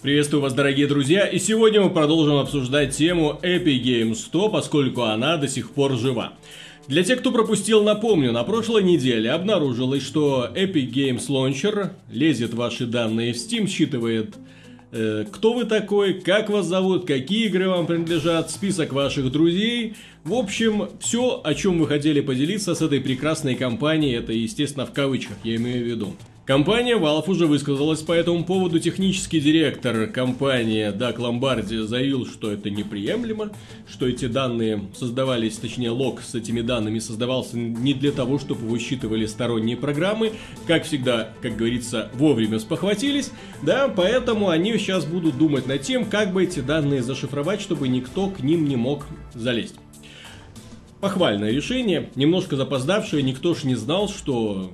Приветствую вас, дорогие друзья, и сегодня мы продолжим обсуждать тему Epic Games 100, поскольку она до сих пор жива. Для тех, кто пропустил, напомню, на прошлой неделе обнаружилось, что Epic Games Launcher лезет ваши данные в Steam, считывает э, кто вы такой, как вас зовут, какие игры вам принадлежат, список ваших друзей. В общем, все, о чем вы хотели поделиться с этой прекрасной компанией, это, естественно, в кавычках, я имею в виду. Компания Valve уже высказалась по этому поводу. Технический директор компании Дак Ломбарди заявил, что это неприемлемо, что эти данные создавались, точнее лог с этими данными создавался не для того, чтобы считывали сторонние программы. Как всегда, как говорится, вовремя спохватились. Да, поэтому они сейчас будут думать над тем, как бы эти данные зашифровать, чтобы никто к ним не мог залезть. Похвальное решение, немножко запоздавшее, никто ж не знал, что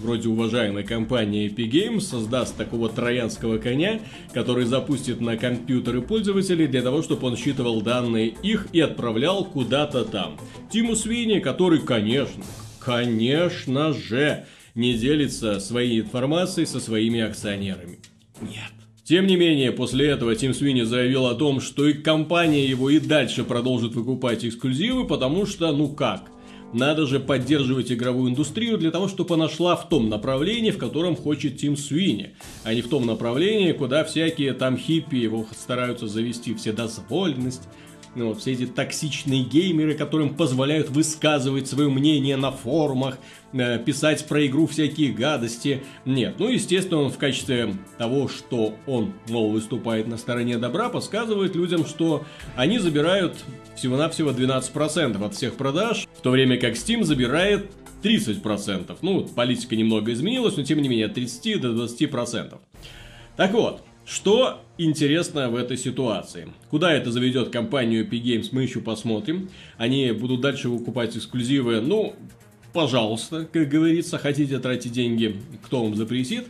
вроде уважаемой компании Epic Games создаст такого троянского коня, который запустит на компьютеры пользователей для того, чтобы он считывал данные их и отправлял куда-то там. Тиму Свини, который, конечно, конечно же, не делится своей информацией со своими акционерами. Нет. Тем не менее, после этого Тим Свини заявил о том, что и компания его и дальше продолжит выкупать эксклюзивы, потому что, ну как, надо же поддерживать игровую индустрию для того, чтобы она шла в том направлении, в котором хочет Тим Суини, а не в том направлении, куда всякие там хиппи его стараются завести все дозволенность, ну, вот, все эти токсичные геймеры, которым позволяют высказывать свое мнение на форумах, э, писать про игру всякие гадости. Нет, ну, естественно, он в качестве того, что он, мол, выступает на стороне добра, подсказывает людям, что они забирают всего-навсего 12% от всех продаж, в то время как Steam забирает 30%. Ну, политика немного изменилась, но тем не менее от 30 до 20%. Так вот, что интересно в этой ситуации? Куда это заведет компанию Epic Games, мы еще посмотрим. Они будут дальше выкупать эксклюзивы. Ну, пожалуйста, как говорится, хотите тратить деньги, кто вам запретит.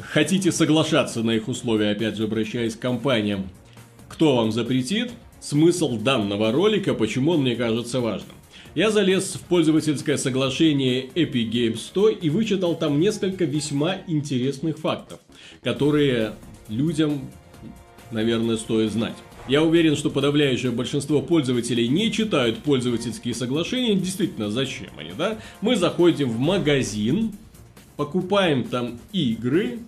Хотите соглашаться на их условия, опять же, обращаясь к компаниям, кто вам запретит. Смысл данного ролика, почему он мне кажется важным. Я залез в пользовательское соглашение Epic Games 100 и вычитал там несколько весьма интересных фактов, которые людям, наверное, стоит знать. Я уверен, что подавляющее большинство пользователей не читают пользовательские соглашения. Действительно, зачем они, да? Мы заходим в магазин, покупаем там игры,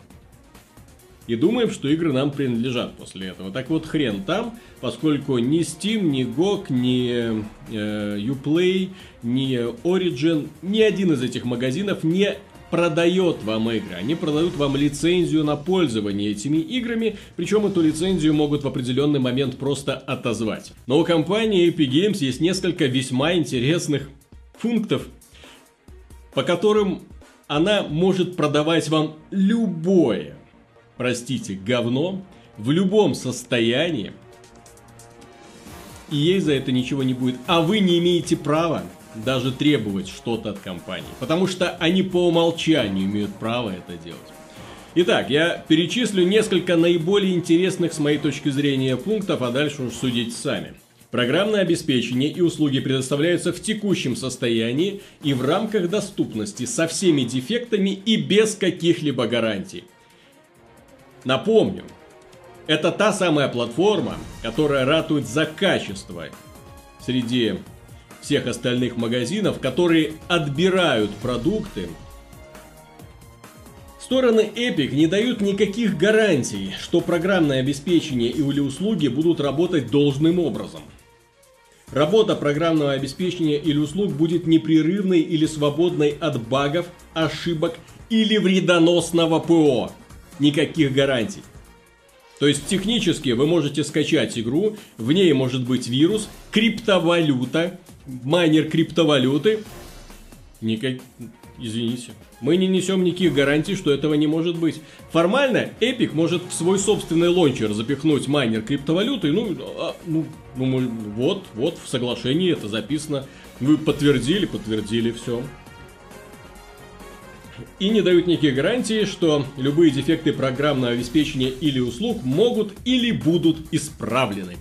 и думаем, что игры нам принадлежат после этого. Так вот, хрен там, поскольку ни Steam, ни GOG, ни э, Uplay, ни Origin, ни один из этих магазинов не продает вам игры. Они продают вам лицензию на пользование этими играми, причем эту лицензию могут в определенный момент просто отозвать. Но у компании Epic Games есть несколько весьма интересных пунктов, по которым она может продавать вам любое, простите, говно в любом состоянии, и ей за это ничего не будет. А вы не имеете права даже требовать что-то от компании. Потому что они по умолчанию имеют право это делать. Итак, я перечислю несколько наиболее интересных с моей точки зрения пунктов, а дальше уж судите сами. Программное обеспечение и услуги предоставляются в текущем состоянии и в рамках доступности со всеми дефектами и без каких-либо гарантий. Напомню, это та самая платформа, которая ратует за качество среди всех остальных магазинов, которые отбирают продукты. Стороны Epic не дают никаких гарантий, что программное обеспечение или услуги будут работать должным образом. Работа программного обеспечения или услуг будет непрерывной или свободной от багов, ошибок или вредоносного ПО. Никаких гарантий. То есть технически вы можете скачать игру, в ней может быть вирус, криптовалюта, майнер криптовалюты. Никак... Извините. Мы не несем никаких гарантий, что этого не может быть. Формально, Epic может в свой собственный лончер запихнуть майнер криптовалюты. Ну, а, ну, ну, вот, вот в соглашении это записано. Вы подтвердили, подтвердили, все. И не дают никаких гарантий, что любые дефекты программного обеспечения или услуг могут или будут исправлены.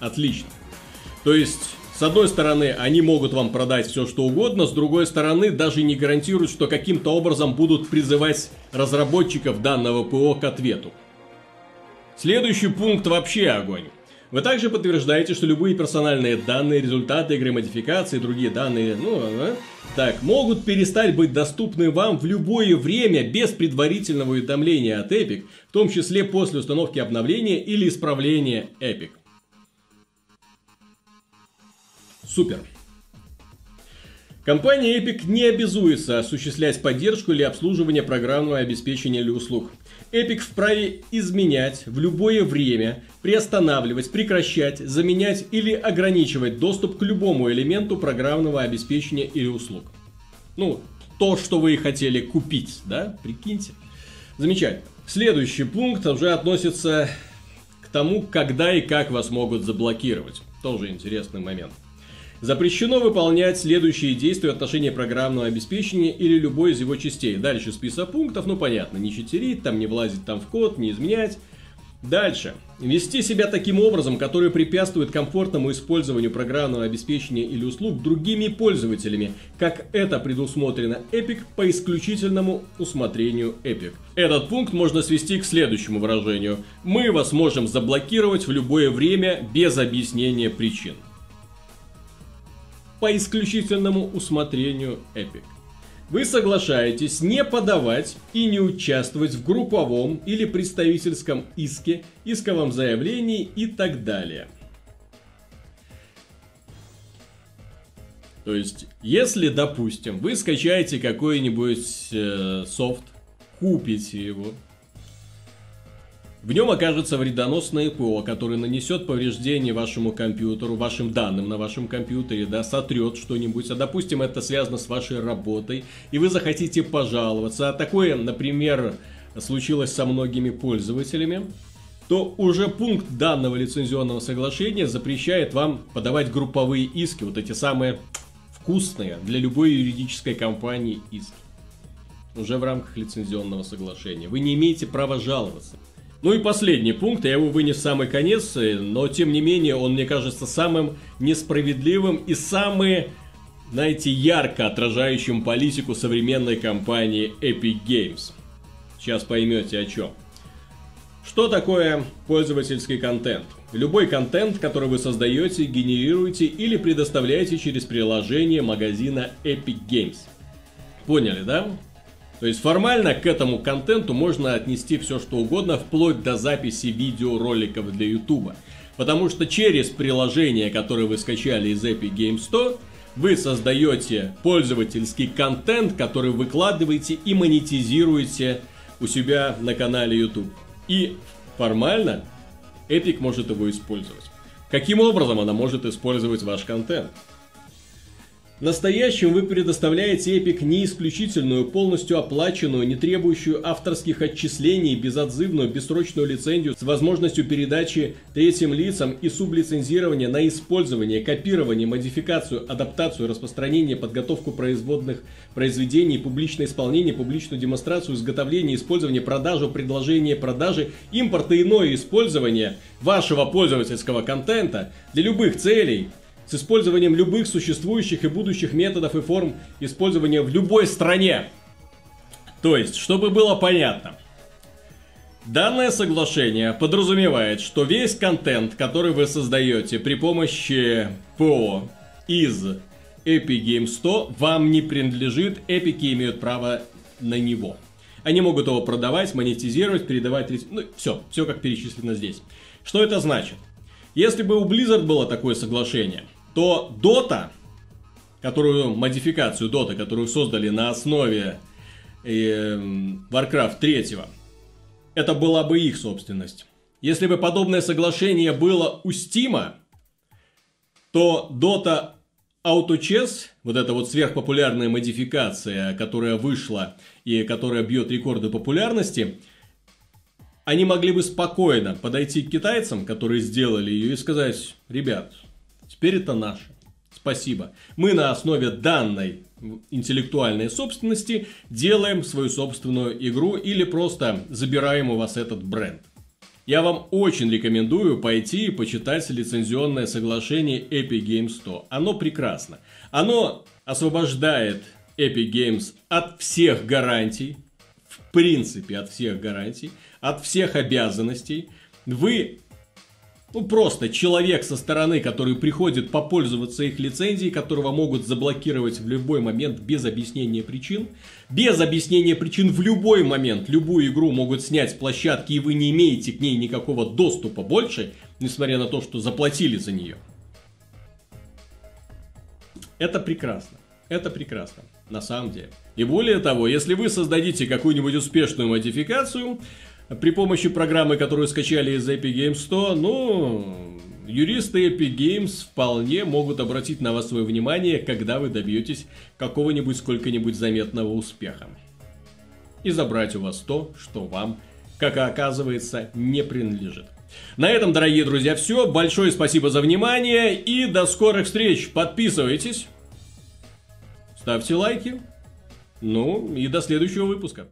Отлично. То есть с одной стороны, они могут вам продать все что угодно, с другой стороны, даже не гарантируют, что каким-то образом будут призывать разработчиков данного ПО к ответу. Следующий пункт вообще огонь. Вы также подтверждаете, что любые персональные данные, результаты игры, модификации другие данные, ну, а, так, могут перестать быть доступны вам в любое время без предварительного уведомления от Epic, в том числе после установки обновления или исправления Epic. Супер. Компания Epic не обязуется осуществлять поддержку или обслуживание программного обеспечения или услуг. Epic вправе изменять в любое время, приостанавливать, прекращать, заменять или ограничивать доступ к любому элементу программного обеспечения или услуг. Ну, то, что вы хотели купить, да? Прикиньте. Замечательно. Следующий пункт уже относится к тому, когда и как вас могут заблокировать. Тоже интересный момент. Запрещено выполнять следующие действия в отношении программного обеспечения или любой из его частей. Дальше список пунктов, ну понятно, не читерить, там не влазить там в код, не изменять. Дальше. Вести себя таким образом, который препятствует комфортному использованию программного обеспечения или услуг другими пользователями, как это предусмотрено Epic по исключительному усмотрению Epic. Этот пункт можно свести к следующему выражению. Мы вас можем заблокировать в любое время без объяснения причин по исключительному усмотрению Epic. Вы соглашаетесь не подавать и не участвовать в групповом или представительском иске, исковом заявлении и так далее. То есть, если, допустим, вы скачаете какой-нибудь э, софт, купите его, в нем окажется вредоносное ПО, который нанесет повреждение вашему компьютеру, вашим данным на вашем компьютере, да, сотрет что-нибудь, а допустим это связано с вашей работой, и вы захотите пожаловаться, а такое, например, случилось со многими пользователями, то уже пункт данного лицензионного соглашения запрещает вам подавать групповые иски, вот эти самые вкусные для любой юридической компании иски. Уже в рамках лицензионного соглашения. Вы не имеете права жаловаться. Ну и последний пункт, я его вынес в самый конец, но тем не менее он мне кажется самым несправедливым и самым, знаете, ярко отражающим политику современной компании Epic Games. Сейчас поймете о чем. Что такое пользовательский контент? Любой контент, который вы создаете, генерируете или предоставляете через приложение магазина Epic Games. Поняли, да? То есть формально к этому контенту можно отнести все что угодно, вплоть до записи видеороликов для YouTube. Потому что через приложение, которое вы скачали из Epic Games 100, вы создаете пользовательский контент, который выкладываете и монетизируете у себя на канале YouTube. И формально Epic может его использовать. Каким образом она может использовать ваш контент? Настоящем вы предоставляете Epic не исключительную, полностью оплаченную, не требующую авторских отчислений, безотзывную, бессрочную лицензию с возможностью передачи третьим лицам и сублицензирования на использование, копирование, модификацию, адаптацию, распространение, подготовку производных произведений, публичное исполнение, публичную демонстрацию, изготовление, использование, продажу, предложение продажи, импорт и иное использование вашего пользовательского контента для любых целей, с использованием любых существующих и будущих методов и форм использования в любой стране. То есть, чтобы было понятно, Данное соглашение подразумевает, что весь контент, который вы создаете при помощи ПО из Epic Games 100, вам не принадлежит, эпики имеют право на него. Они могут его продавать, монетизировать, передавать... Ну, все, все как перечислено здесь. Что это значит? Если бы у Blizzard было такое соглашение, то Dota, которую, модификацию Dota, которую создали на основе э, Warcraft 3, это была бы их собственность. Если бы подобное соглашение было у Steam, то Dota Auto Chess, вот эта вот сверхпопулярная модификация, которая вышла и которая бьет рекорды популярности, они могли бы спокойно подойти к китайцам, которые сделали ее, и сказать, ребят, Теперь это наше. Спасибо. Мы на основе данной интеллектуальной собственности делаем свою собственную игру или просто забираем у вас этот бренд. Я вам очень рекомендую пойти и почитать лицензионное соглашение Epic Games 100. Оно прекрасно. Оно освобождает Epic Games от всех гарантий, в принципе от всех гарантий, от всех обязанностей, вы ну, просто человек со стороны, который приходит попользоваться их лицензией, которого могут заблокировать в любой момент без объяснения причин. Без объяснения причин в любой момент любую игру могут снять с площадки, и вы не имеете к ней никакого доступа больше, несмотря на то, что заплатили за нее. Это прекрасно. Это прекрасно, на самом деле. И более того, если вы создадите какую-нибудь успешную модификацию, при помощи программы, которую скачали из Epic Games 100, ну, юристы Epic Games вполне могут обратить на вас свое внимание, когда вы добьетесь какого-нибудь сколько-нибудь заметного успеха. И забрать у вас то, что вам, как оказывается, не принадлежит. На этом, дорогие друзья, все. Большое спасибо за внимание и до скорых встреч. Подписывайтесь, ставьте лайки. Ну и до следующего выпуска.